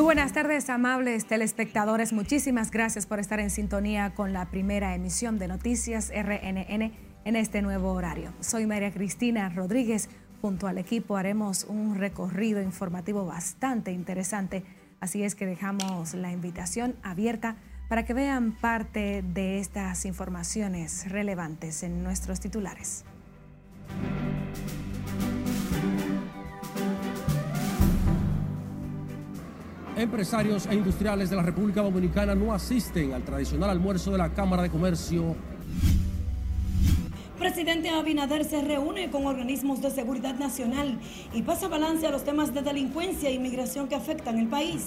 Muy buenas tardes, amables telespectadores. Muchísimas gracias por estar en sintonía con la primera emisión de Noticias RNN en este nuevo horario. Soy María Cristina Rodríguez. Junto al equipo haremos un recorrido informativo bastante interesante, así es que dejamos la invitación abierta para que vean parte de estas informaciones relevantes en nuestros titulares. Empresarios e industriales de la República Dominicana no asisten al tradicional almuerzo de la Cámara de Comercio Presidente Abinader se reúne con organismos de seguridad nacional y pasa balance a los temas de delincuencia e inmigración que afectan el país.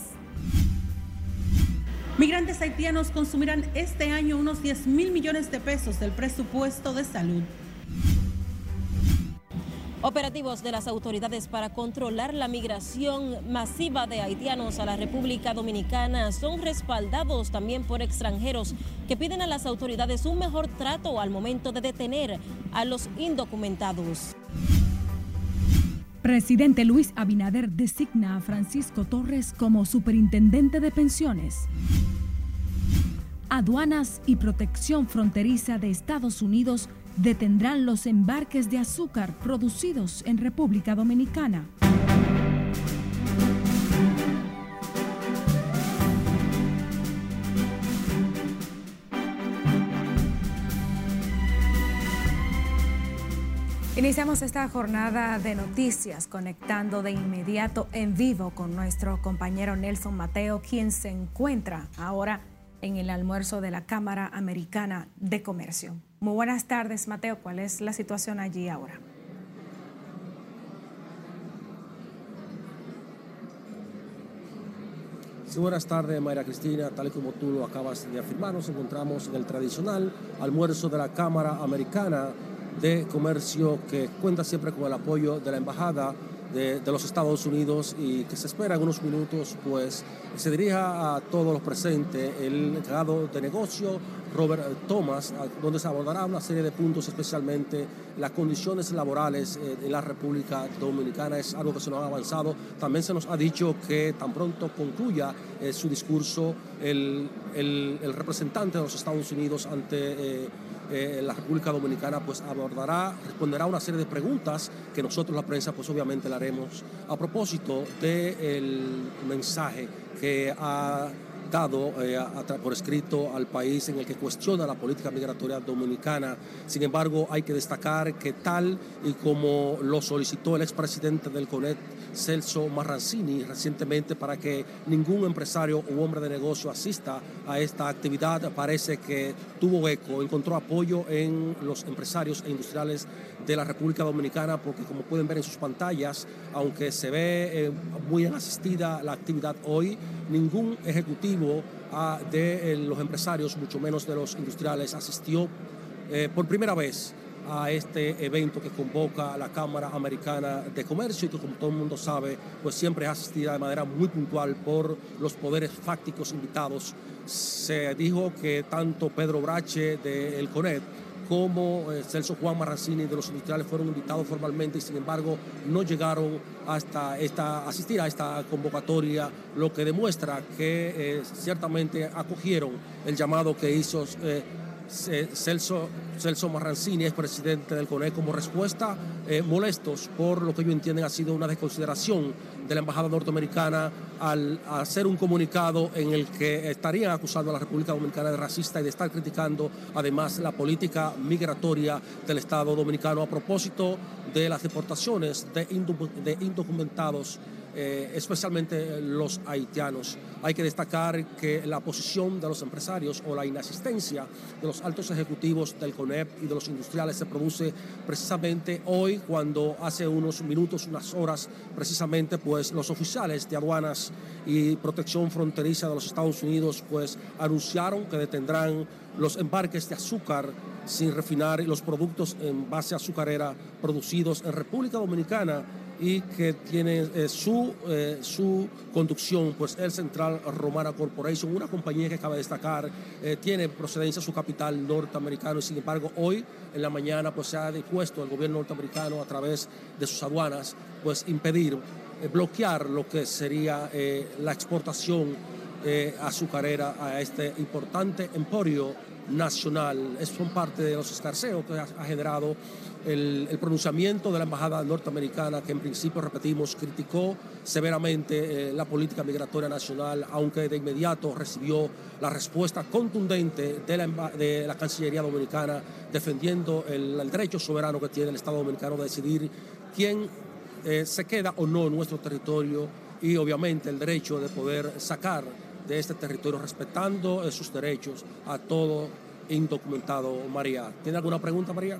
Migrantes haitianos consumirán este año unos 10 mil millones de pesos del presupuesto de salud. Operativos de las autoridades para controlar la migración masiva de haitianos a la República Dominicana son respaldados también por extranjeros que piden a las autoridades un mejor trato al momento de detener a los indocumentados. Presidente Luis Abinader designa a Francisco Torres como superintendente de pensiones. Aduanas y Protección Fronteriza de Estados Unidos detendrán los embarques de azúcar producidos en República Dominicana. Iniciamos esta jornada de noticias conectando de inmediato en vivo con nuestro compañero Nelson Mateo, quien se encuentra ahora en el almuerzo de la Cámara Americana de Comercio. Muy buenas tardes, Mateo. ¿Cuál es la situación allí ahora? Sí, buenas tardes, Mayra Cristina. Tal y como tú lo acabas de afirmar, nos encontramos en el tradicional almuerzo de la Cámara Americana de Comercio que cuenta siempre con el apoyo de la Embajada de, los Estados Unidos y que se espera en unos minutos, pues se dirija a todos los presentes el encargado de negocio, Robert Thomas, donde se abordará una serie de puntos, especialmente las condiciones laborales eh, en la República Dominicana. Es algo que se nos ha avanzado. También se nos ha dicho que tan pronto concluya eh, su discurso, el, representante de los Estados Unidos ante... Eh, eh, la República Dominicana pues abordará, responderá una serie de preguntas que nosotros la prensa pues obviamente le haremos a propósito del mensaje que ha dado eh, por escrito al país en el que cuestiona la política migratoria dominicana. Sin embargo, hay que destacar que tal y como lo solicitó el expresidente del CONET, Celso Marrancini, recientemente para que ningún empresario u hombre de negocio asista a esta actividad, parece que tuvo eco, encontró apoyo en los empresarios e industriales de la República Dominicana, porque como pueden ver en sus pantallas, aunque se ve eh, muy asistida la actividad hoy, ningún ejecutivo ah, de eh, los empresarios, mucho menos de los industriales, asistió eh, por primera vez a este evento que convoca la Cámara Americana de Comercio y que como todo el mundo sabe, pues siempre es asistida de manera muy puntual por los poderes fácticos invitados. Se dijo que tanto Pedro Brache del CONET como eh, Celso Juan Marrancini de los industriales fueron invitados formalmente y sin embargo no llegaron hasta esta, asistir a esta convocatoria, lo que demuestra que eh, ciertamente acogieron el llamado que hizo eh, Celso, Celso Marrancini, es presidente del CONE, como respuesta molestos por lo que ellos entienden ha sido una desconsideración de la Embajada norteamericana al hacer un comunicado en el que estarían acusando a la República Dominicana de racista y de estar criticando además la política migratoria del Estado dominicano a propósito de las deportaciones de, indocumentados eh, especialmente los haitianos. Hay que destacar que la posición de los empresarios o la inasistencia de los altos ejecutivos del CONEP y de los industriales se produce precisamente hoy cuando hace unos minutos, unas horas, precisamente pues los oficiales de aduanas y protección fronteriza de los Estados Unidos pues anunciaron que detendrán los embarques de azúcar sin refinar y los productos en base azucarera producidos en República Dominicana y que tiene eh, su, eh, su conducción, pues el Central Romana Corporation, una compañía que acaba de destacar, eh, tiene procedencia su capital norteamericano y sin embargo hoy en la mañana pues se ha dispuesto el gobierno norteamericano a través de sus aduanas pues impedir bloquear lo que sería la exportación azucarera a este importante emporio nacional. Es, son parte de los escarceos que ha, generado el, pronunciamiento de la Embajada norteamericana, que en principio, repetimos, criticó severamente eh, la política migratoria nacional, aunque de inmediato recibió la respuesta contundente de la, de la Cancillería Dominicana, defendiendo el, derecho soberano que tiene el Estado Dominicano de decidir quién eh, se queda o no en nuestro territorio y obviamente el derecho de poder sacar de este territorio, respetando sus derechos a todo indocumentado. María, ¿tiene alguna pregunta, María?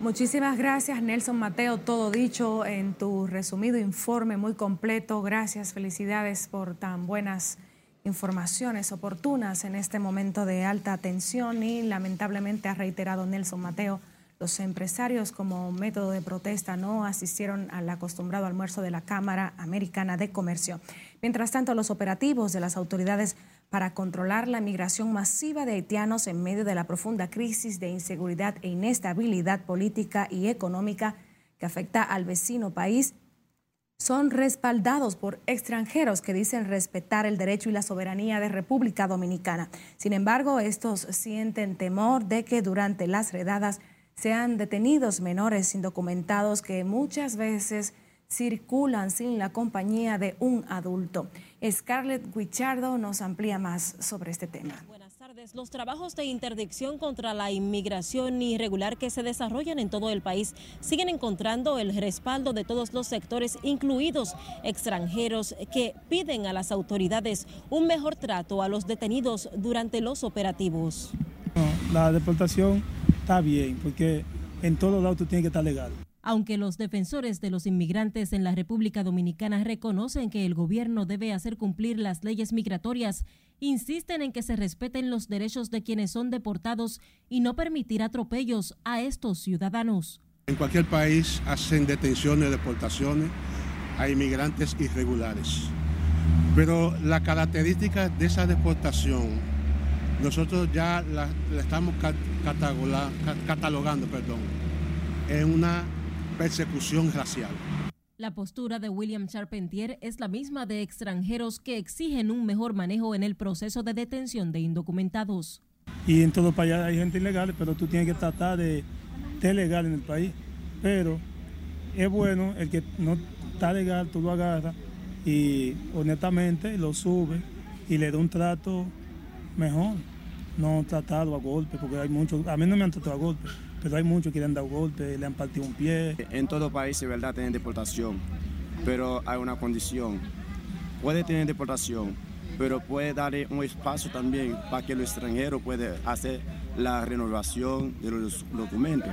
Muchísimas gracias, Nelson Mateo. Todo dicho en tu resumido informe muy completo. Gracias, felicidades por tan buenas informaciones oportunas en este momento de alta tensión y lamentablemente ha reiterado Nelson Mateo los empresarios como método de protesta no asistieron al acostumbrado almuerzo de la Cámara Americana de Comercio. Mientras tanto, los operativos de las autoridades para controlar la migración masiva de haitianos en medio de la profunda crisis de inseguridad e inestabilidad política y económica que afecta al vecino país son respaldados por extranjeros que dicen respetar el derecho y la soberanía de República Dominicana. Sin embargo, estos sienten temor de que durante las redadas sean detenidos menores indocumentados que muchas veces circulan sin la compañía de un adulto. Scarlett Guichardo nos amplía más sobre este tema. Buenas tardes. Los trabajos de interdicción contra la inmigración irregular que se desarrollan en todo el país siguen encontrando el respaldo de todos los sectores, incluidos extranjeros, que piden a las autoridades un mejor trato a los detenidos durante los operativos. La deportación está bien, porque en todos lados tú tienes que estar legal. Aunque los defensores de los inmigrantes en la República Dominicana reconocen que el gobierno debe hacer cumplir las leyes migratorias, insisten en que se respeten los derechos de quienes son deportados y no permitir atropellos a estos ciudadanos. En cualquier país hacen detenciones, deportaciones a inmigrantes irregulares. Pero la característica de esa deportación nosotros ya la, estamos catalogando perdón, en una persecución racial. La postura de William Charpentier es la misma de extranjeros que exigen un mejor manejo en el proceso de detención de indocumentados. Y en todo país hay gente ilegal, pero tú tienes que tratar de estar legal en el país. Pero es bueno el que no está legal, tú lo agarras y honestamente lo subes y le da un trato mejor. No tratado a golpe, porque hay muchos, a mí no me han tratado a golpe, pero hay muchos que le han dado golpe, le han partido un pie. En todo país, de verdad, tienen deportación, pero hay una condición. Puede tener deportación, pero puede darle un espacio también para que el extranjero pueda hacer la renovación de los documentos.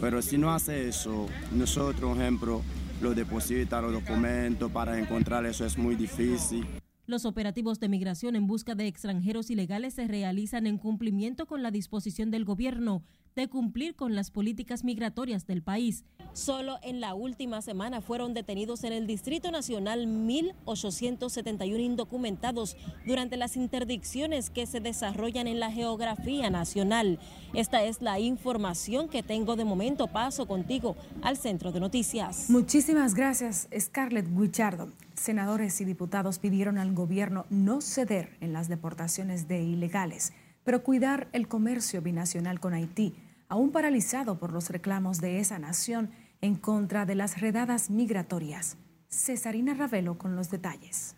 Pero si no hace eso, nosotros, por ejemplo, lo deposita los documentos para encontrar eso es muy difícil. Los operativos de migración en busca de extranjeros ilegales se realizan en cumplimiento con la disposición del gobierno de cumplir con las políticas migratorias del país. Solo en la última semana fueron detenidos en el Distrito Nacional 1.871 indocumentados durante las interdicciones que se desarrollan en la geografía nacional. Esta es la información que tengo de momento. Paso contigo al centro de noticias. Muchísimas gracias, Scarlett Guichardo. Senadores y diputados pidieron al gobierno no ceder en las deportaciones de ilegales pero cuidar el comercio binacional con Haití, aún paralizado por los reclamos de esa nación en contra de las redadas migratorias. Cesarina Ravelo con los detalles.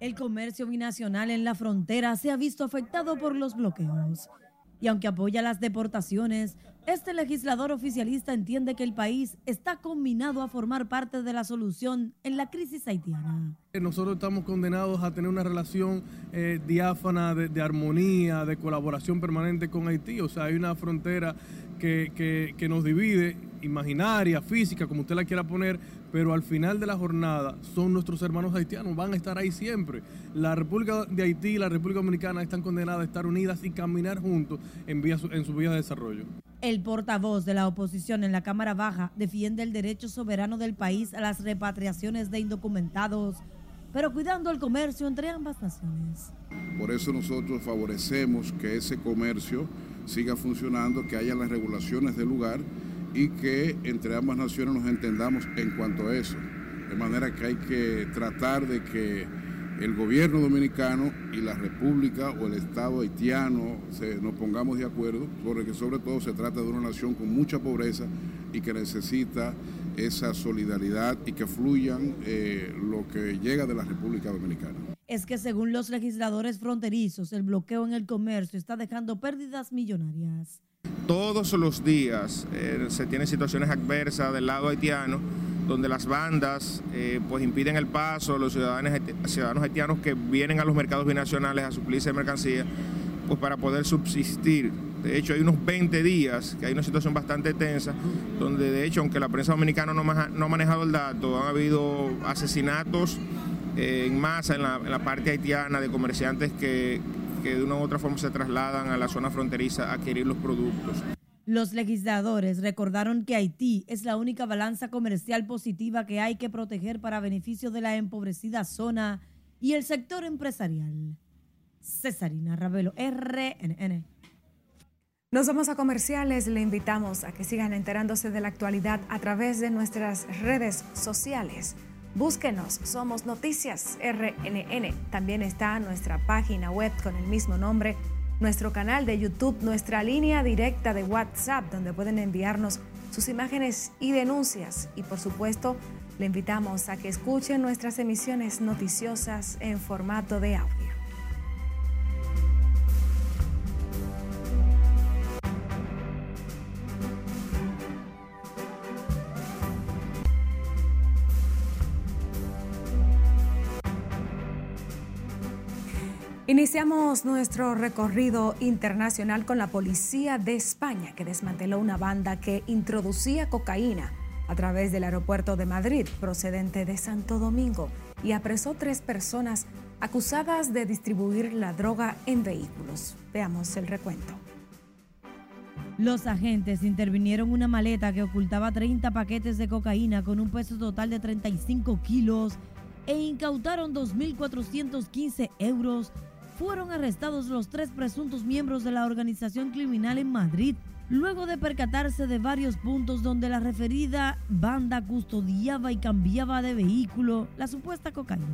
El comercio binacional en la frontera se ha visto afectado por los bloqueos. Y aunque apoya las deportaciones, este legislador oficialista entiende que el país está combinado a formar parte de la solución en la crisis haitiana. Nosotros estamos condenados a tener una relación eh, diáfana de, armonía, de colaboración permanente con Haití. O sea, hay una frontera que, que nos divide, imaginaria, física, como usted la quiera poner, pero al final de la jornada son nuestros hermanos haitianos, van a estar ahí siempre. La República de Haití y la República Dominicana están condenadas a estar unidas y caminar juntos en, en su vía de desarrollo. El portavoz de la oposición en la Cámara Baja defiende el derecho soberano del país a las repatriaciones de indocumentados, pero cuidando el comercio entre ambas naciones. Por eso nosotros favorecemos que ese comercio siga funcionando, que haya las regulaciones del lugar y que entre ambas naciones nos entendamos en cuanto a eso. De manera que hay que tratar de que el gobierno dominicano y la República o el Estado haitiano se, nos pongamos de acuerdo, porque sobre todo se trata de una nación con mucha pobreza y que necesita esa solidaridad y que fluyan eh, lo que llega de la República Dominicana. Es que según los legisladores fronterizos, el bloqueo en el comercio está dejando pérdidas millonarias. Todos los días eh, se tienen situaciones adversas del lado haitiano donde las bandas eh, pues impiden el paso a los ciudadanos, ciudadanos haitianos que vienen a los mercados binacionales a suplirse de mercancía, pues para poder subsistir. De hecho, hay unos 20 días que hay una situación bastante tensa, donde de hecho, aunque la prensa dominicana no, ha manejado el dato, han habido asesinatos eh, en masa en la, parte haitiana de comerciantes que, que de una u otra forma se trasladan a la zona fronteriza a adquirir los productos. Los legisladores recordaron que Haití es la única balanza comercial positiva que hay que proteger para beneficio de la empobrecida zona y el sector empresarial. Cesarina Ravelo, RNN. Nos vamos a comerciales. Le invitamos a que sigan enterándose de la actualidad a través de nuestras redes sociales. Búsquenos, somos Noticias RNN. También está nuestra página web con el mismo nombre nuestro canal de YouTube, nuestra línea directa de WhatsApp, donde pueden enviarnos sus imágenes y denuncias. Y por supuesto, le invitamos a que escuchen nuestras emisiones noticiosas en formato de audio. Iniciamos nuestro recorrido internacional con la policía de España, que desmanteló una banda que introducía cocaína a través del aeropuerto de Madrid, procedente de Santo Domingo, y apresó tres personas acusadas de distribuir la droga en vehículos. Veamos el recuento. Los agentes intervinieron una maleta que ocultaba 30 paquetes de cocaína con un peso total de 35 kilos e incautaron 2.415 euros fueron arrestados los tres presuntos miembros de la organización criminal en Madrid, luego de percatarse de varios puntos donde la referida banda custodiaba y cambiaba de vehículo la supuesta cocaína.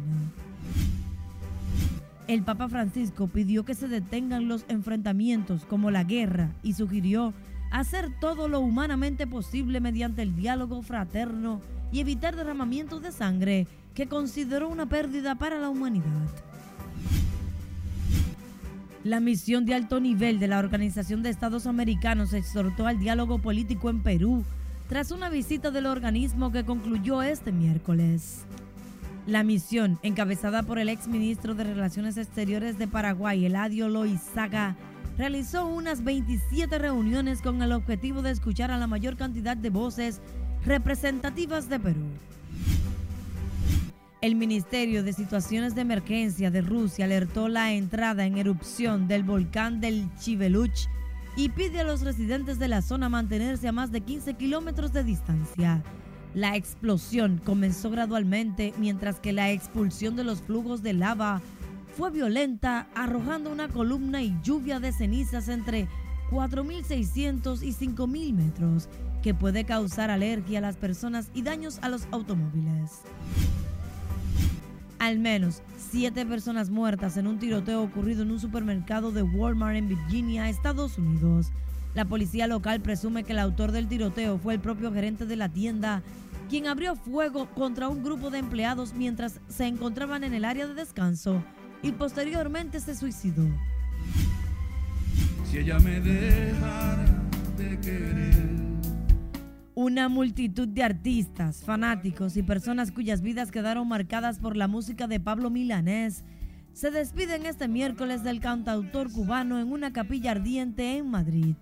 El Papa Francisco pidió que se detengan los enfrentamientos como la guerra y sugirió hacer todo lo humanamente posible mediante el diálogo fraterno y evitar derramamientos de sangre que consideró una pérdida para la humanidad. La misión de alto nivel de la Organización de Estados Americanos exhortó al diálogo político en Perú tras una visita del organismo que concluyó este miércoles. La misión, encabezada por el exministro de Relaciones Exteriores de Paraguay, Eladio Loizaga, realizó unas 27 reuniones con el objetivo de escuchar a la mayor cantidad de voces representativas de Perú. El Ministerio de Situaciones de Emergencia de Rusia alertó la entrada en erupción del volcán del Chiveluch y pide a los residentes de la zona mantenerse a más de 15 kilómetros de distancia. La explosión comenzó gradualmente mientras que la expulsión de los flujos de lava fue violenta, arrojando una columna y lluvia de cenizas entre 4.600 y 5.000 metros, que puede causar alergia a las personas y daños a los automóviles al menos siete personas muertas en un tiroteo ocurrido en un supermercado de Walmart en Virginia, Estados Unidos. La policía local presume que el autor del tiroteo fue el propio gerente de la tienda, quien abrió fuego contra un grupo de empleados mientras se encontraban en el área de descanso y posteriormente se suicidó. Si ella me dejara de querer una multitud de artistas, fanáticos y personas cuyas vidas quedaron marcadas por la música de Pablo Milanés se despiden este miércoles del cantautor cubano en una capilla ardiente en Madrid.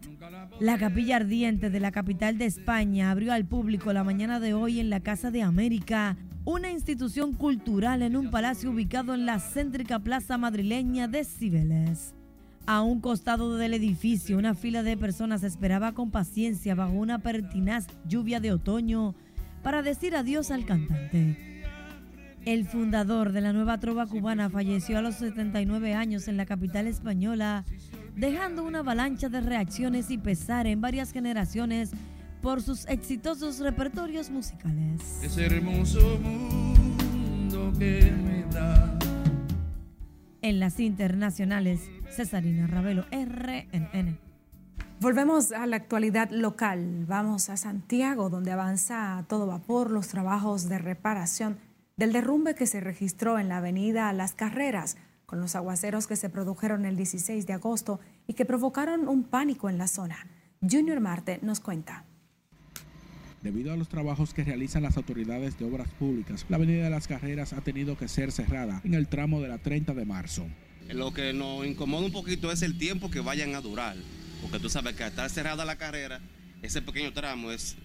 La capilla ardiente de la capital de España abrió al público la mañana de hoy en la Casa de América, una institución cultural en un palacio ubicado en la céntrica plaza madrileña de Cibeles. A un costado del edificio, una fila de personas esperaba con paciencia bajo una pertinaz lluvia de otoño para decir adiós al cantante. El fundador de la nueva trova cubana falleció a los 79 años en la capital española, dejando una avalancha de reacciones y pesar en varias generaciones por sus exitosos repertorios musicales. Ese hermoso mundo que me da. En las internacionales, Cesarina Ravelo, RNN. Volvemos a la actualidad local. Vamos a Santiago, donde avanza a todo vapor los trabajos de reparación del derrumbe que se registró en la avenida Las Carreras, con los aguaceros que se produjeron el 16 de agosto y que provocaron un pánico en la zona. Junior Marte nos cuenta. Debido a los trabajos que realizan las autoridades de obras públicas, la avenida de las carreras ha tenido que ser cerrada en el tramo de la 30 de marzo. Lo que nos incomoda un poquito es el tiempo que vayan a durar, porque tú sabes que al estar cerrada la carrera, ese pequeño tramo es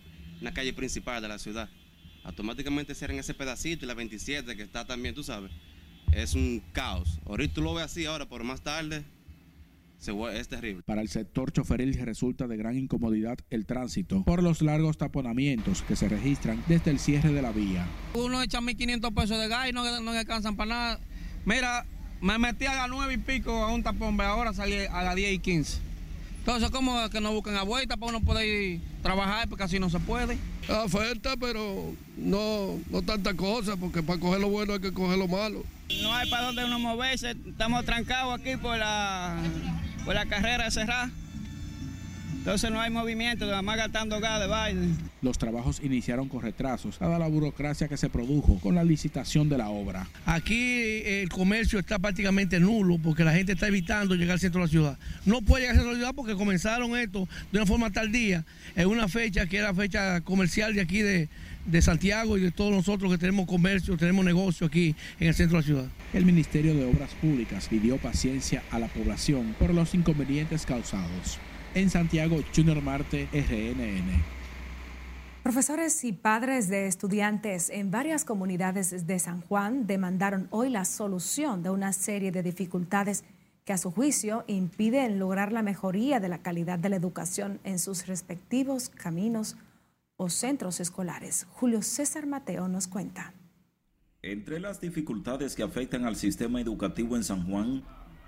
una calle principal de la ciudad. Automáticamente cierran ese pedacito y la 27 que está también, tú sabes, es un caos. Ahorita tú lo ves así ahora, pero más tarde es terrible. Para el sector choferil resulta de gran incomodidad el tránsito por los largos taponamientos que se registran desde el cierre de la vía. Uno echa 1.500 pesos de gas y no, no alcanzan para nada. Mira, me metí a las 9 y pico a un tapón, ahora salí a las 10 y 15. Entonces, ¿cómo que no busquen a vuelta para uno poder ir trabajar? Porque así no se puede. Oferta, pero no, no tanta cosa, porque para coger lo bueno hay que coger lo malo. No hay para dónde uno moverse, estamos trancados aquí por la pues la carrera cerrada. Entonces no hay movimiento, nada más gastando gas de baile. Los trabajos iniciaron con retrasos, dada la burocracia que se produjo con la licitación de la obra. Aquí eh, el comercio está prácticamente nulo porque la gente está evitando llegar al centro de la ciudad. No puede llegar al centro de la ciudad porque comenzaron esto de una forma tardía, en una fecha que era fecha comercial de aquí de, de Santiago y de todos nosotros que tenemos comercio, tenemos negocio aquí en el centro de la ciudad. El Ministerio de Obras Públicas pidió paciencia a la población por los inconvenientes causados. En Santiago, Junior Marte, RNN. Profesores y padres de estudiantes en varias comunidades de San Juan demandaron hoy la solución de una serie de dificultades que a su juicio impiden lograr la mejoría de la calidad de la educación en sus respectivos caminos o centros escolares. Julio César Mateo nos cuenta. Entre las dificultades que afectan al sistema educativo en San Juan,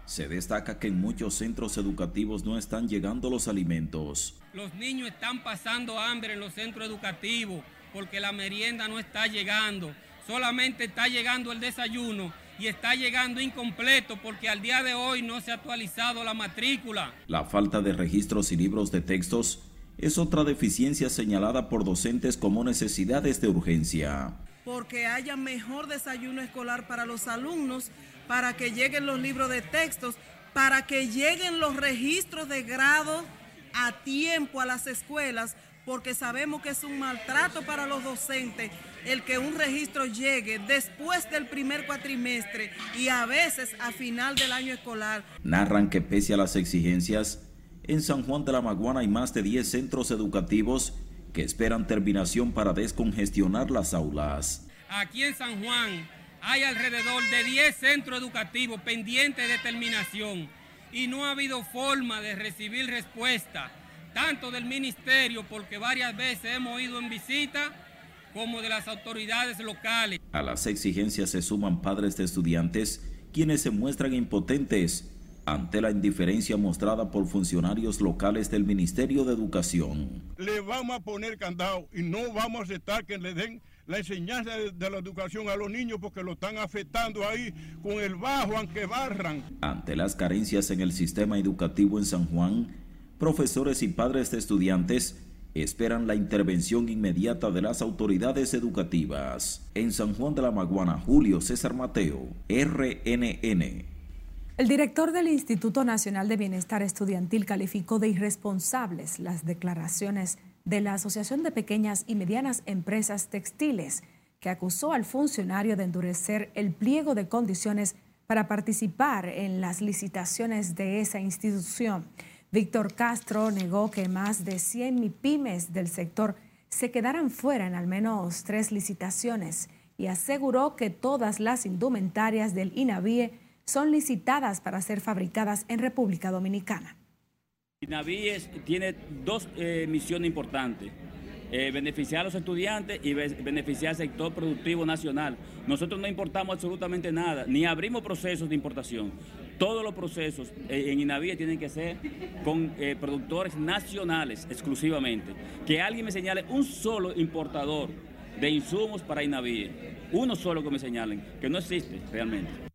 se destaca que en muchos centros educativos no están llegando los alimentos. Los niños están pasando hambre en los centros educativos porque la merienda no está llegando. Solamente está llegando el desayuno y está llegando incompleto porque al día de hoy no se ha actualizado la matrícula. La falta de registros y libros de textos es otra deficiencia señalada por docentes como necesidades de urgencia. Porque haya mejor desayuno escolar para los alumnos, para que lleguen los libros de textos, para que lleguen los registros de grado a tiempo a las escuelas, porque sabemos que es un maltrato para los docentes el que un registro llegue después del primer cuatrimestre y a veces a final del año escolar. Narran que pese a las exigencias, en San Juan de la Maguana hay más de 10 centros educativos que esperan terminación para descongestionar las aulas. Aquí en San Juan hay alrededor de 10 centros educativos pendientes de terminación y no ha habido forma de recibir respuesta, tanto del ministerio, porque varias veces hemos ido en visita, como de las autoridades locales. A las exigencias se suman padres de estudiantes, quienes se muestran impotentes ante la indiferencia mostrada por funcionarios locales del Ministerio de Educación. Le vamos a poner candado y no vamos a aceptar que le den la enseñanza de, la educación a los niños porque lo están afectando ahí con el bajo, aunque barran. Ante las carencias en el sistema educativo en San Juan, profesores y padres de estudiantes esperan la intervención inmediata de las autoridades educativas. En San Juan de la Maguana, Julio César Mateo, RNN. El director del Instituto Nacional de Bienestar Estudiantil calificó de irresponsables las declaraciones de la Asociación de Pequeñas y Medianas Empresas Textiles, que acusó al funcionario de endurecer el pliego de condiciones para participar en las licitaciones de esa institución. Víctor Castro negó que más de 100 pymes del sector se quedaran fuera en al menos tres licitaciones y aseguró que todas las indumentarias del INAVIE son licitadas para ser fabricadas en República Dominicana. Navíes tiene dos eh, misiones importantes. Eh, beneficiar a los estudiantes y beneficiar al sector productivo nacional. Nosotros no importamos absolutamente nada, ni abrimos procesos de importación. Todos los procesos eh, en INAVIE tienen que ser con productores nacionales exclusivamente. Que alguien me señale un solo importador de insumos para INAVIE, uno solo que me señalen, que no existe realmente.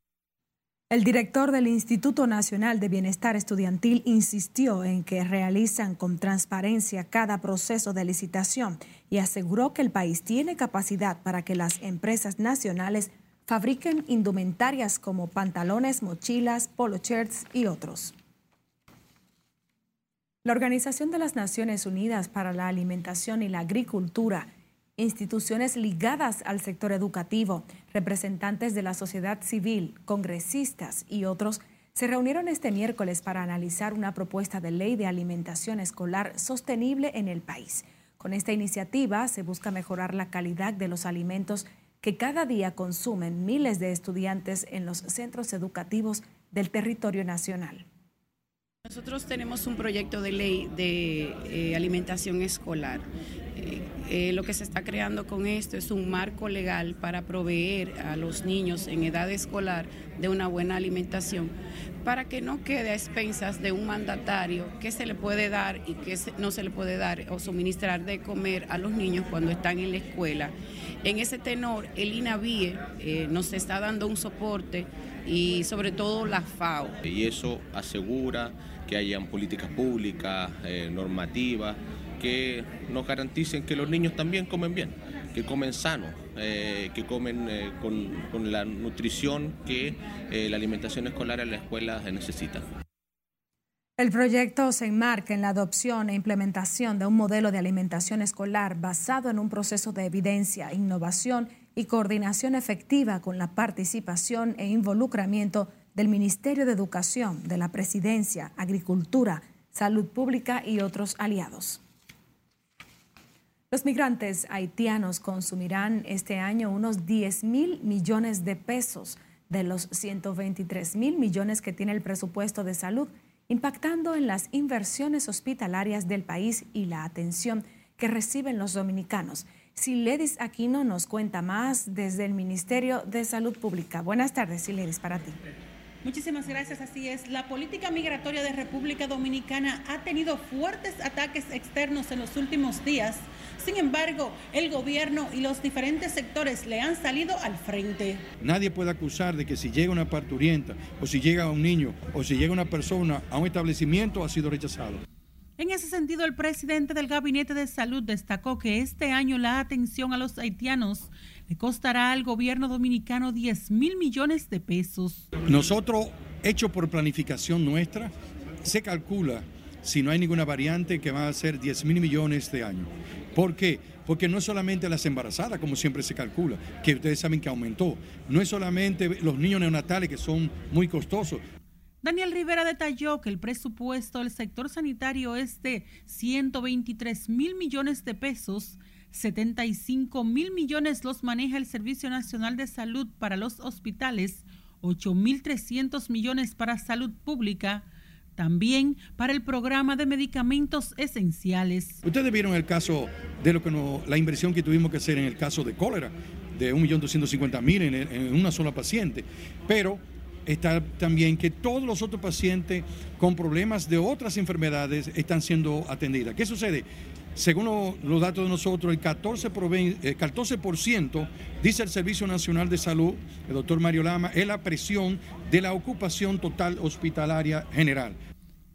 El director del Instituto Nacional de Bienestar Estudiantil insistió en que realizan con transparencia cada proceso de licitación y aseguró que el país tiene capacidad para que las empresas nacionales fabriquen indumentarias como pantalones, mochilas, polo shirts y otros. La Organización de las Naciones Unidas para la Alimentación y la Agricultura instituciones ligadas al sector educativo, representantes de la sociedad civil, congresistas y otros se reunieron este miércoles para analizar una propuesta de ley de alimentación escolar sostenible en el país. Con esta iniciativa se busca mejorar la calidad de los alimentos que cada día consumen miles de estudiantes en los centros educativos del territorio nacional. Nosotros tenemos un proyecto de ley de eh, alimentación escolar. Eh, eh, lo que se está creando con esto es un marco legal para proveer a los niños en edad escolar de una buena alimentación, para que no quede a expensas de un mandatario que se le puede dar y que no se le puede dar o suministrar de comer a los niños cuando están en la escuela. En ese tenor, el INAVIE nos está dando un soporte y sobre todo la FAO. Y eso asegura que hayan políticas públicas, eh, normativas, que nos garanticen que los niños también comen bien, que comen sano, eh, que comen eh, con, con, la nutrición que la alimentación escolar en la escuela necesita. El proyecto se enmarca en la adopción e implementación de un modelo de alimentación escolar basado en un proceso de evidencia, innovación y coordinación efectiva con la participación e involucramiento del Ministerio de Educación, de la Presidencia, Agricultura, Salud Pública y otros aliados. Los migrantes haitianos consumirán este año unos 10 mil millones de pesos de los 123 mil millones que tiene el presupuesto de salud, impactando en las inversiones hospitalarias del país y la atención que reciben los dominicanos. Siledis Aquino nos cuenta más desde el Ministerio de Salud Pública. Buenas tardes, Siledis, para ti. Muchísimas gracias, así es. La política migratoria de República Dominicana ha tenido fuertes ataques externos en los últimos días. Sin embargo, el gobierno y los diferentes sectores le han salido al frente. Nadie puede acusar de que si llega una parturienta o si llega un niño o si llega una persona a un establecimiento ha sido rechazado. En ese sentido, el presidente del Gabinete de Salud destacó que este año la atención a los haitianos le costará al gobierno dominicano 10 mil millones de pesos. Nosotros, hecho por planificación nuestra, se calcula, si no hay ninguna variante, que va a ser 10 mil millones de años. ¿Por qué? Porque no es solamente las embarazadas, como siempre se calcula, que ustedes saben que aumentó. No es solamente los niños neonatales, que son muy costosos. Daniel Rivera detalló que el presupuesto del sector sanitario es de 123 mil millones de pesos, 75 mil millones los maneja el Servicio Nacional de Salud para los hospitales, 8 mil 300 millones para salud pública, también para el programa de medicamentos esenciales. Ustedes vieron el caso de lo que no, la inversión que tuvimos que hacer en el caso de cólera, de 1.250.000 en, en una sola paciente, pero está también que todos los otros pacientes con problemas de otras enfermedades están siendo atendidas. ¿Qué sucede? Según los datos de nosotros, el 14%, el 14 dice el Servicio Nacional de Salud, el doctor Mario Lama, es la presión de la ocupación total hospitalaria general.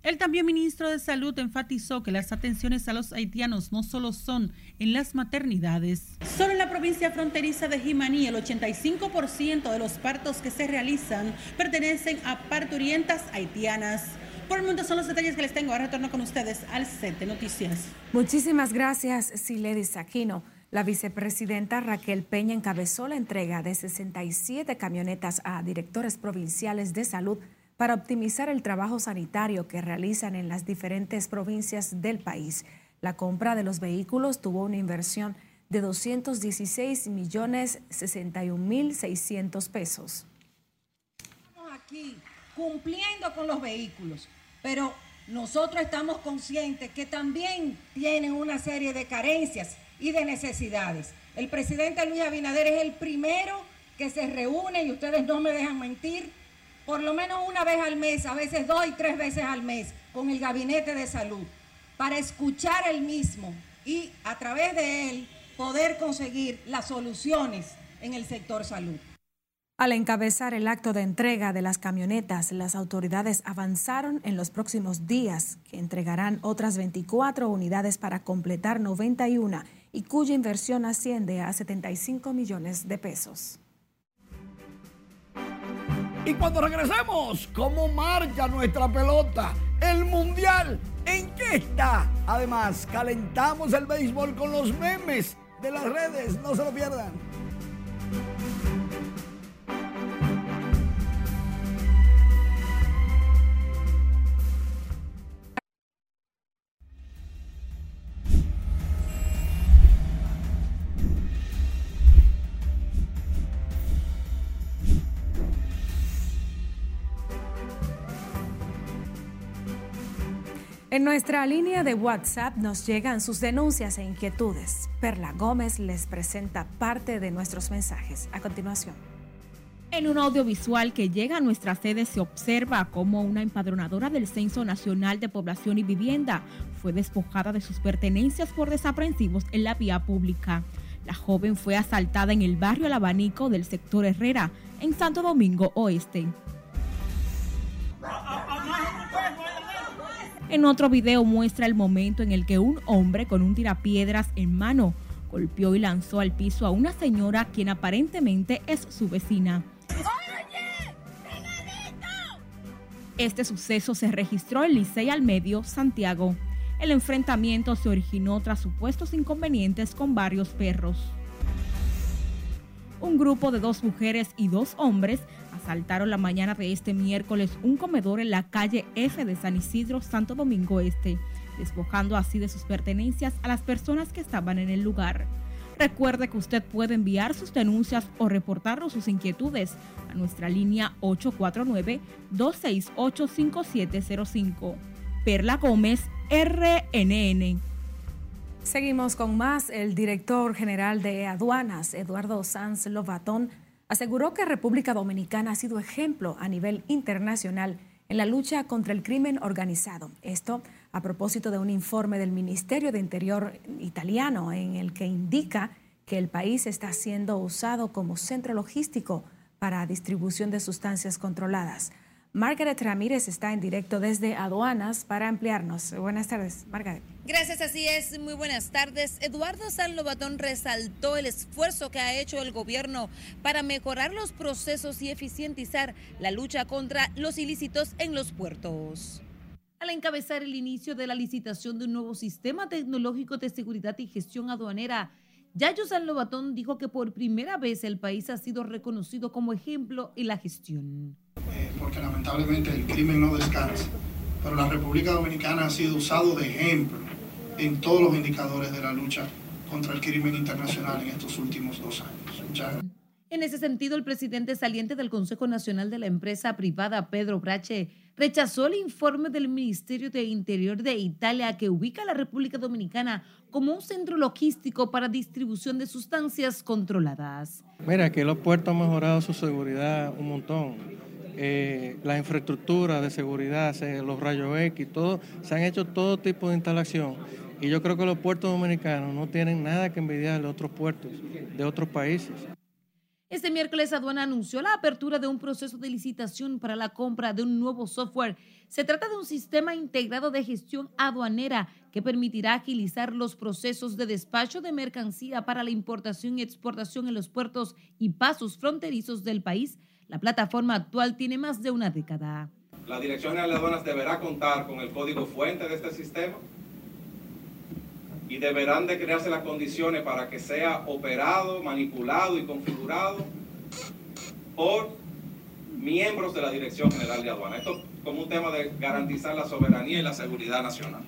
El también ministro de Salud enfatizó que las atenciones a los haitianos no solo son en las maternidades. Solo en la provincia fronteriza de Jimaní, el 85% de los partos que se realizan pertenecen a parturientas haitianas. Por el momento son los detalles que les tengo. Ahora retorno con ustedes al set de noticias. Muchísimas gracias, Siledis Aquino. La vicepresidenta Raquel Peña encabezó la entrega de 67 camionetas a directores provinciales de salud para optimizar el trabajo sanitario que realizan en las diferentes provincias del país. La compra de los vehículos tuvo una inversión de 216 millones 61 mil 600 pesos. Estamos aquí cumpliendo con los vehículos, pero nosotros estamos conscientes que también tienen una serie de carencias y de necesidades. El presidente Luis Abinader es el primero que se reúne, y ustedes no me dejan mentir, por lo menos una vez al mes, a veces dos y tres veces al mes, con el gabinete de salud, para escuchar el mismo y a través de él poder conseguir las soluciones en el sector salud. Al encabezar el acto de entrega de las camionetas, las autoridades avanzaron en los próximos días que entregarán otras 24 unidades para completar 91 y cuya inversión asciende a 75 millones de pesos. Y cuando regresemos, ¿cómo marcha nuestra pelota? El Mundial, ¿en qué está? Además, calentamos el béisbol con los memes de las redes, no se lo pierdan. En nuestra línea de WhatsApp nos llegan sus denuncias e inquietudes. Perla Gómez les presenta parte de nuestros mensajes. A continuación. En un audiovisual que llega a nuestra sede se observa cómo una empadronadora del Censo Nacional de Población y Vivienda fue despojada de sus pertenencias por desaprensivos en la vía pública. La joven fue asaltada en el barrio El Abanico del sector Herrera, en Santo Domingo Oeste. En otro video muestra el momento en el que un hombre con un tirapiedras en mano golpeó y lanzó al piso a una señora quien aparentemente es su vecina. Este suceso se registró en Licey al Medio, Santiago. El enfrentamiento se originó tras supuestos inconvenientes con varios perros. Un grupo de dos mujeres y dos hombres asaltaron la mañana de este miércoles un comedor en la calle F de San Isidro, Santo Domingo Este, despojando así de sus pertenencias a las personas que estaban en el lugar. Recuerde que usted puede enviar sus denuncias o reportarnos sus inquietudes a nuestra línea 849-268-5705. Perla Gómez, RNN. Seguimos con más. El director general de aduanas, Eduardo Sanz Lobatón, aseguró que República Dominicana ha sido ejemplo a nivel internacional en la lucha contra el crimen organizado. Esto a propósito de un informe del Ministerio de Interior italiano en el que indica que el país está siendo usado como centro logístico para distribución de sustancias controladas. Margaret Ramírez está en directo desde aduanas para ampliarnos. Buenas tardes, Margaret. Gracias, así es. Muy buenas tardes. Eduardo San Lobatón resaltó el esfuerzo que ha hecho el gobierno para mejorar los procesos y eficientizar la lucha contra los ilícitos en los puertos. Al encabezar el inicio de la licitación de un nuevo sistema tecnológico de seguridad y gestión aduanera, Yayo San Lobatón dijo que por primera vez el país ha sido reconocido como ejemplo en la gestión. Porque lamentablemente el crimen no descansa, pero la República Dominicana ha sido usado de ejemplo en todos los indicadores de la lucha contra el crimen internacional en estos últimos dos años. Muchas gracias. En ese sentido, el presidente saliente del Consejo Nacional de la Empresa Privada, Pedro Brache, rechazó el informe del Ministerio de Interior de Italia que ubica a la República Dominicana como un centro logístico para distribución de sustancias controladas. Mira, que los puertos han mejorado su seguridad un montón. Eh, la infraestructura de seguridad, los rayos X, todo, se han hecho todo tipo de instalación. Y yo creo que los puertos dominicanos no tienen nada que envidiar de otros puertos de otros países. Este miércoles Aduana anunció la apertura de un proceso de licitación para la compra de un nuevo software. Se trata de un sistema integrado de gestión aduanera que permitirá agilizar los procesos de despacho de mercancía para la importación y exportación en los puertos y pasos fronterizos del país. La plataforma actual tiene más de una década. La Dirección General de Aduanas deberá contar con el código fuente de este sistema y deberán de crearse las condiciones para que sea operado, manipulado y configurado por miembros de la Dirección General de Aduanas. Esto como un tema de garantizar la soberanía y la seguridad nacional.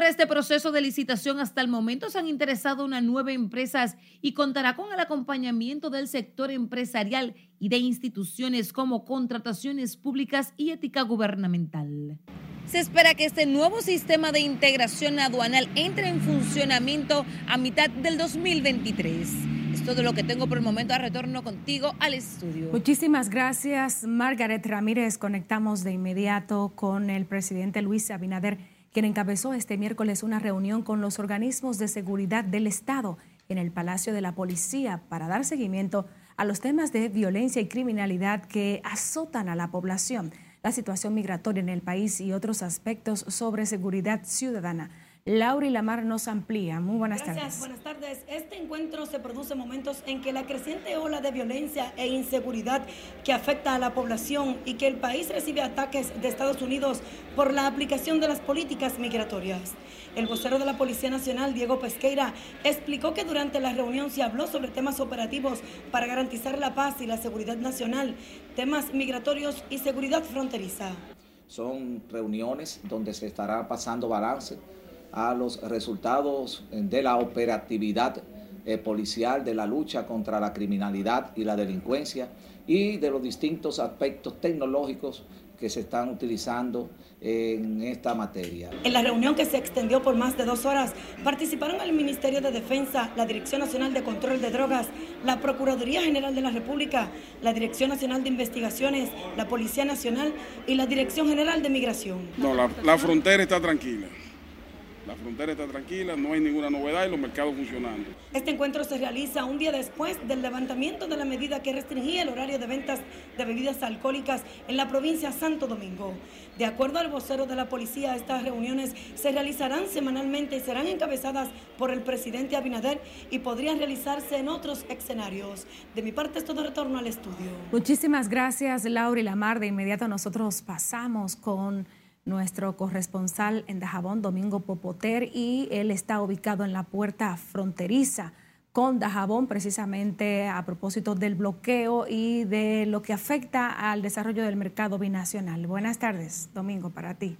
Para este proceso de licitación hasta el momento se han interesado unas nueve empresas y contará con el acompañamiento del sector empresarial y de instituciones como contrataciones públicas y ética gubernamental. Se espera que este nuevo sistema de integración aduanal entre en funcionamiento a mitad del 2023. Es todo lo que tengo por el momento. A retorno contigo al estudio. Muchísimas gracias, Margaret Ramírez. Conectamos de inmediato con el presidente Luis Abinader, quien encabezó este miércoles una reunión con los organismos de seguridad del Estado en el Palacio de la Policía para dar seguimiento a los temas de violencia y criminalidad que azotan a la población, la situación migratoria en el país y otros aspectos sobre seguridad ciudadana. Laura y Lamar nos amplía. Muy buenas Gracias, tardes. buenas tardes. Este encuentro se produce en momentos en que la creciente ola de violencia e inseguridad que afecta a la población y que el país recibe ataques de Estados Unidos por la aplicación de las políticas migratorias. El vocero de la Policía Nacional, Diego Pesqueira, explicó que durante la reunión se habló sobre temas operativos para garantizar la paz y la seguridad nacional, temas migratorios y seguridad fronteriza. Son reuniones donde se estará pasando balance a los resultados de la operatividad eh, policial, de la lucha contra la criminalidad y la delincuencia y de los distintos aspectos tecnológicos que se están utilizando en esta materia. En la reunión que se extendió por más de dos horas, participaron el Ministerio de Defensa, la Dirección Nacional de Control de Drogas, la Procuraduría General de la República, la Dirección Nacional de Investigaciones, la Policía Nacional y la Dirección General de Migración. No, la, la frontera está tranquila. La frontera está tranquila, no hay ninguna novedad y los mercados funcionando. Este encuentro se realiza un día después del levantamiento de la medida que restringía el horario de ventas de bebidas alcohólicas en la provincia de Santo Domingo. De acuerdo al vocero de la policía, estas reuniones se realizarán semanalmente y serán encabezadas por el presidente Abinader y podrían realizarse en otros escenarios. De mi parte es todo retorno al estudio. Muchísimas gracias, Laura y Lamar. De inmediato nosotros pasamos con nuestro corresponsal en Dajabón, Domingo Popoter, y él está ubicado en la puerta fronteriza con Dajabón, precisamente a propósito del bloqueo y de lo que afecta al desarrollo del mercado binacional. Buenas tardes, Domingo, para ti.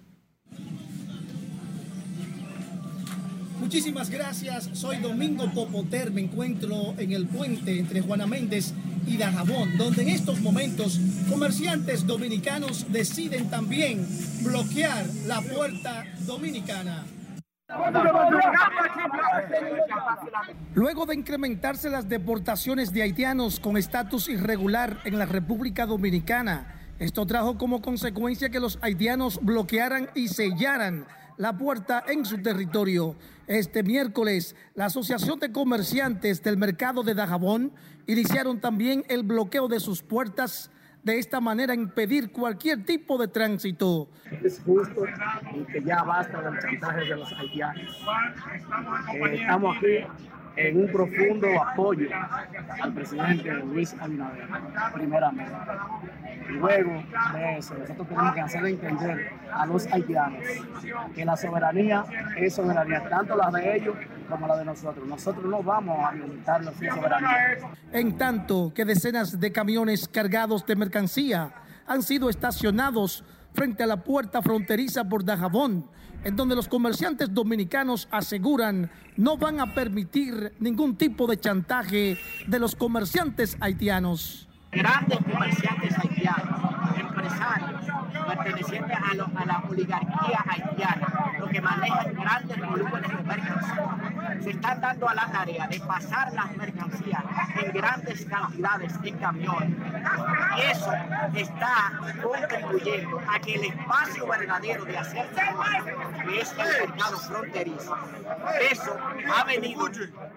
Muchísimas gracias. Soy Domingo Popoter. Me encuentro en el puente entre Juana Méndez y Dajabón, donde en estos momentos comerciantes dominicanos deciden también bloquear la puerta dominicana. Luego de incrementarse las deportaciones de haitianos con estatus irregular en la República Dominicana, esto trajo como consecuencia que los haitianos bloquearan y sellaran la puerta en su territorio. Este miércoles, la Asociación de Comerciantes del Mercado de Dajabón iniciaron también el bloqueo de sus puertas, de esta manera impedir cualquier tipo de tránsito. Es justo y que ya basta del chantaje de los haitianos. Eh, estamos aquí en un profundo apoyo al presidente Luis Abinader, primeramente. Luego de eso, nosotros tenemos que hacerle entender a los haitianos que la soberanía es soberanía, tanto la de ellos como la de nosotros. Nosotros no vamos a limitar la soberanía. En tanto que decenas de camiones cargados de mercancía han sido estacionados frente a la puerta fronteriza por Dajabón, en donde los comerciantes dominicanos aseguran no van a permitir ningún tipo de chantaje de los comerciantes haitianos. Grandes comerciantes haitianos, empresarios pertenecientes a, lo- a la oligarquía haitiana, los que manejan grandes volúmenes de mercancía, se están dando a la tarea de pasar las mercancías en grandes cantidades en camiones. Y eso está contribuyendo a que el espacio verdadero de hacer que es el mercado fronterizo, eso ha venido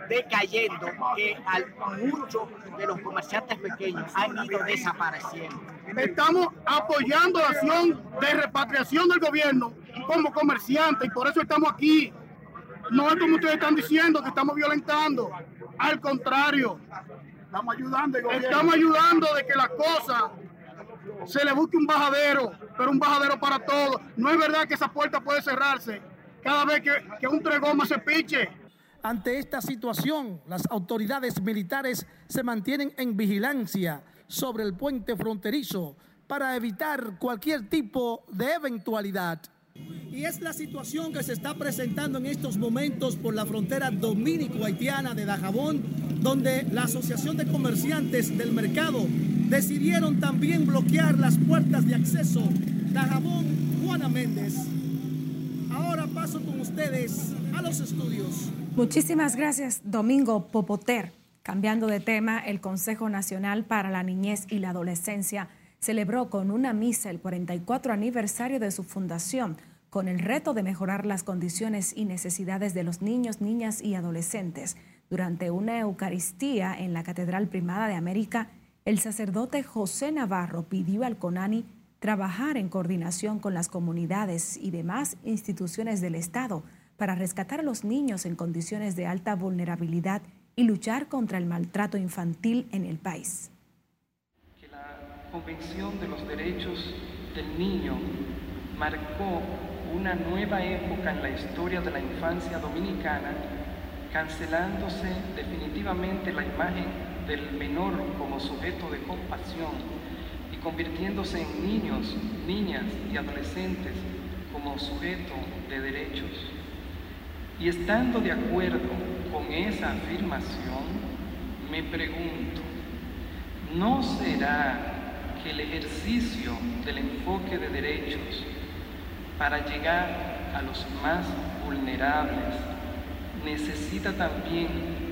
decayendo, que al, muchos de los comerciantes pequeños han ido desapareciendo. Estamos apoyando la acción de repatriación del gobierno como comerciantes y por eso estamos aquí. No es como ustedes están diciendo que estamos violentando. Al contrario, estamos ayudando, estamos ayudando de que la cosa se le busque un bajadero, pero un bajadero para todos. No es verdad que esa puerta puede cerrarse cada vez que, que un tregoma se piche. Ante esta situación, las autoridades militares se mantienen en vigilancia sobre el puente fronterizo para evitar cualquier tipo de eventualidad. Y es la situación que se está presentando en estos momentos por la frontera dominico-haitiana de Dajabón, donde la Asociación de Comerciantes del Mercado decidieron también bloquear las puertas de acceso. Dajabón, Juana Méndez. Ahora paso con ustedes a los estudios. Muchísimas gracias, Domingo Popoter. Cambiando de tema, el Consejo Nacional para la Niñez y la Adolescencia celebró con una misa el 44 aniversario de su fundación, con el reto de mejorar las condiciones y necesidades de los niños, niñas y adolescentes. Durante una Eucaristía en la Catedral Primada de América, el sacerdote José Navarro pidió al CONANI trabajar en coordinación con las comunidades y demás instituciones del Estado para rescatar a los niños en condiciones de alta vulnerabilidad y luchar contra el maltrato infantil en el país. Convención de los Derechos del Niño marcó una nueva época en la historia de la infancia dominicana, cancelándose definitivamente la imagen del menor como sujeto de compasión y convirtiéndose en niños, niñas y adolescentes como sujeto de derechos. Y estando de acuerdo con esa afirmación, me pregunto, ¿no será que el ejercicio del enfoque de derechos para llegar a los más vulnerables necesita también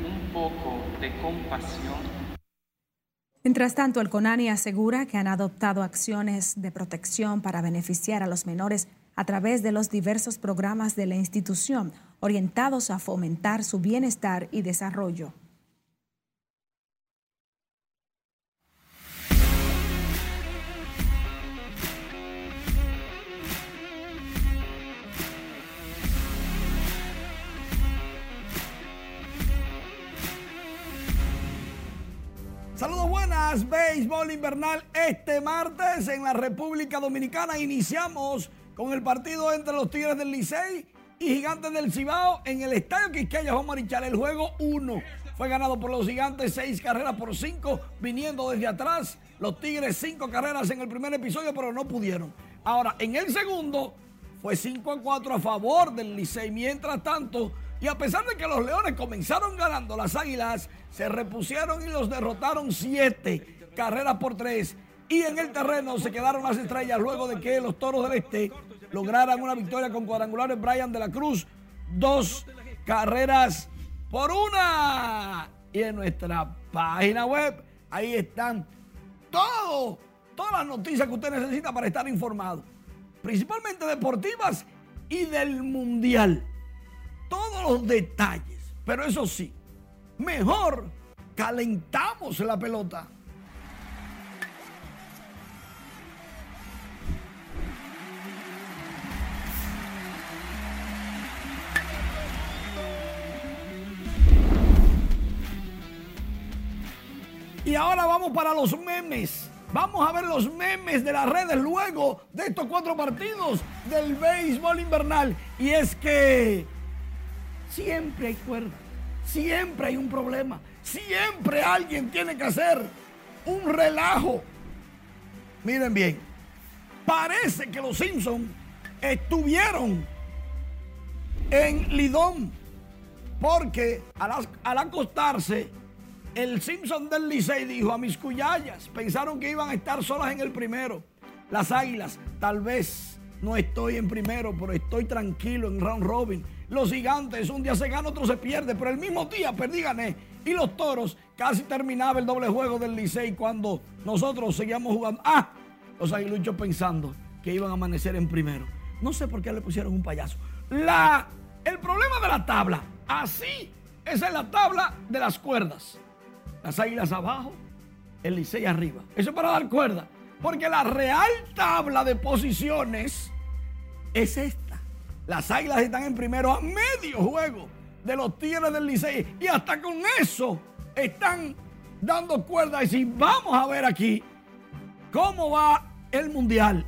un poco de compasión? Mientras tanto, el CONANI asegura que han adoptado acciones de protección para beneficiar a los menores a través de los diversos programas de la institución orientados a fomentar su bienestar y desarrollo. Béisbol invernal este martes en la República Dominicana. Iniciamos con el partido entre los Tigres del Licey y Gigantes del Cibao en el Estadio Quisqueya Juan Marichal. El juego 1 fue ganado por los Gigantes, 6 carreras por 5, viniendo desde atrás. Los Tigres 5 carreras en el primer episodio, pero no pudieron. Ahora, en el segundo fue 5 a 4 a favor del Licey. Mientras tanto, y a pesar de que los Leones comenzaron ganando, las Águilas se repusieron y los derrotaron 7 carreras por 3 y en el terreno se quedaron las estrellas luego de que los Toros del Este lograran una victoria con cuadrangulares Brian de la Cruz, dos carreras por una. Y en nuestra página web, ahí están todo, todas las noticias que usted necesita para estar informado, principalmente deportivas y del mundial. Todos los detalles, pero eso sí, mejor calentamos la pelota. Y ahora vamos para los memes. Vamos a ver los memes de las redes luego de estos cuatro partidos del béisbol invernal. Y es que siempre hay cuerda, siempre hay un problema, siempre alguien tiene que hacer un relajo. Miren bien, parece que los Simpsons estuvieron en Lidón porque al, al acostarse el Simpson del Licey dijo a mis cuyayas, pensaron que iban a estar solas en el primero. Las águilas, tal vez no estoy en primero, pero estoy tranquilo en round robin. Los gigantes, un día se gana, otro se pierde, pero el mismo día perdí, gané. Y los toros, casi terminaba el doble juego del Licey cuando nosotros seguíamos jugando. Ah, los aguiluchos pensando que iban a amanecer en primero. No sé por qué le pusieron un payaso. La, el problema de la tabla, así, esa es la tabla de las cuerdas las águilas abajo, el Licey arriba. Eso es para dar cuerda. Porque la real tabla de posiciones es esta. Las águilas están en primero a medio juego de los Tigres del Licey. Y hasta con eso están dando cuerda. Y si vamos a ver aquí cómo va el Mundial.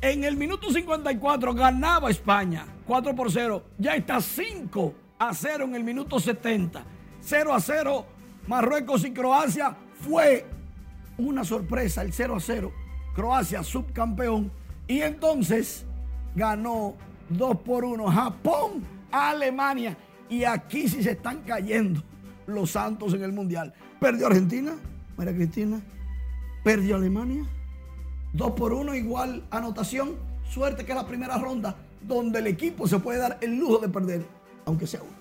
En el minuto 54 ganaba España 4 por 0. Ya está 5 a 0 en el minuto 70. 0 a 0. Marruecos y Croacia fue una sorpresa el 0 a 0. Croacia subcampeón. Y entonces ganó 2 por 1 Japón a Alemania. Y aquí sí se están cayendo los santos en el mundial. Perdió Argentina, María Cristina. Perdió Alemania. 2 por 1 igual anotación. Suerte que es la primera ronda donde el equipo se puede dar el lujo de perder, aunque sea uno.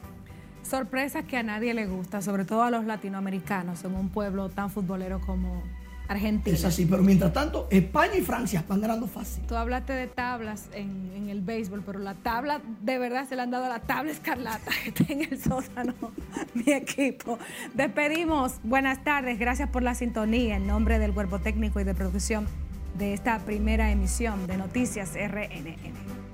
Sorpresas que a nadie le gusta, sobre todo a los latinoamericanos en un pueblo tan futbolero como Argentina. Es así, pero mientras tanto, España y Francia van ganando fácil. Tú hablaste de tablas en, en el béisbol, pero la tabla, de verdad, se le han dado a la tabla escarlata que está en el sótano, mi equipo. Despedimos. Buenas tardes, gracias por la sintonía. En nombre del cuerpo técnico y de producción de esta primera emisión de Noticias RNN.